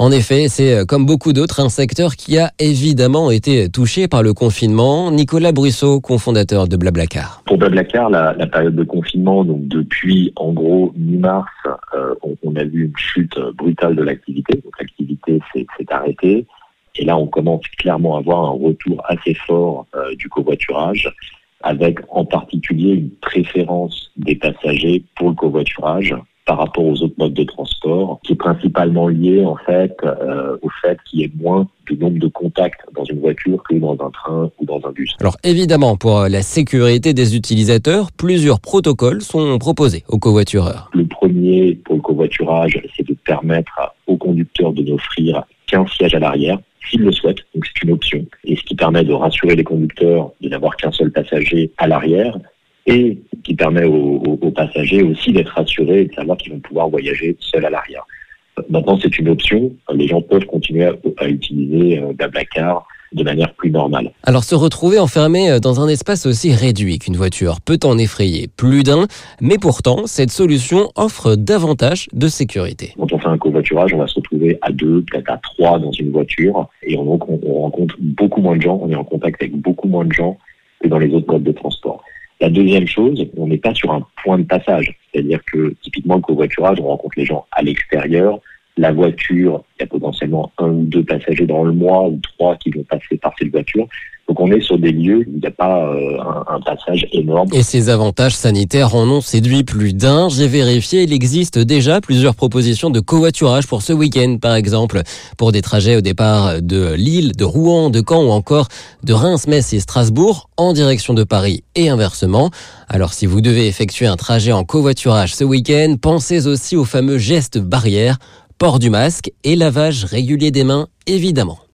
En effet, c'est comme beaucoup d'autres un secteur qui a évidemment été touché par le confinement. Nicolas Brusseau, cofondateur de Blablacar. Pour Blablacar, la, période de confinement, donc depuis en gros mi-mars, euh, on, a vu une chute brutale de l'activité. Donc l'activité s'est arrêtée. Et là, on commence clairement à avoir un retour assez fort euh, du covoiturage, avec en particulier une préférence des passagers pour le covoiturage par rapport aux autres modes de transport, qui est principalement lié en fait euh, au fait qu'il y ait moins de nombre de contacts dans une voiture que dans un train ou dans un bus. Alors évidemment, pour la sécurité des utilisateurs, plusieurs protocoles sont proposés aux covoitureurs. Le premier pour le covoiturage, c'est de permettre aux conducteurs de n'offrir qu'un siège à l'arrière s'ils le souhaitent, donc c'est une option, et ce qui permet de rassurer les conducteurs de n'avoir qu'un seul passager à l'arrière, et qui permet aux, aux, passagers aussi d'être rassurés et de savoir qu'ils vont pouvoir voyager seuls à l'arrière. Maintenant, c'est une option. Les gens peuvent continuer à, à utiliser euh, Blablacar de manière plus normale. Alors se retrouver enfermé dans un espace aussi réduit qu'une voiture peut en effrayer plus d'un, mais pourtant cette solution offre davantage de sécurité. Quand on fait un covoiturage, on va se retrouver à deux, peut-être à trois dans une voiture, et on, donc on, on rencontre beaucoup moins de gens, on est en contact avec beaucoup moins de gens que dans les autres modes de transport. La deuxième chose, on n'est pas sur un point de passage, c'est-à-dire que typiquement le covoiturage, on rencontre les gens à l'extérieur, la voiture, il y a potentiellement un ou deux passagers dans le mois ou trois qui vont passer par cette voiture. On. Et ces avantages sanitaires en ont séduit plus d'un. J'ai vérifié, il existe déjà plusieurs propositions de covoiturage pour ce week-end, par exemple, pour des trajets au départ de Lille, de Rouen, de Caen ou encore de Reims, Metz et Strasbourg en direction de Paris et inversement. Alors si vous devez effectuer un trajet en covoiturage ce week-end, pensez aussi au fameux geste barrière port du masque et lavage régulier des mains, évidemment.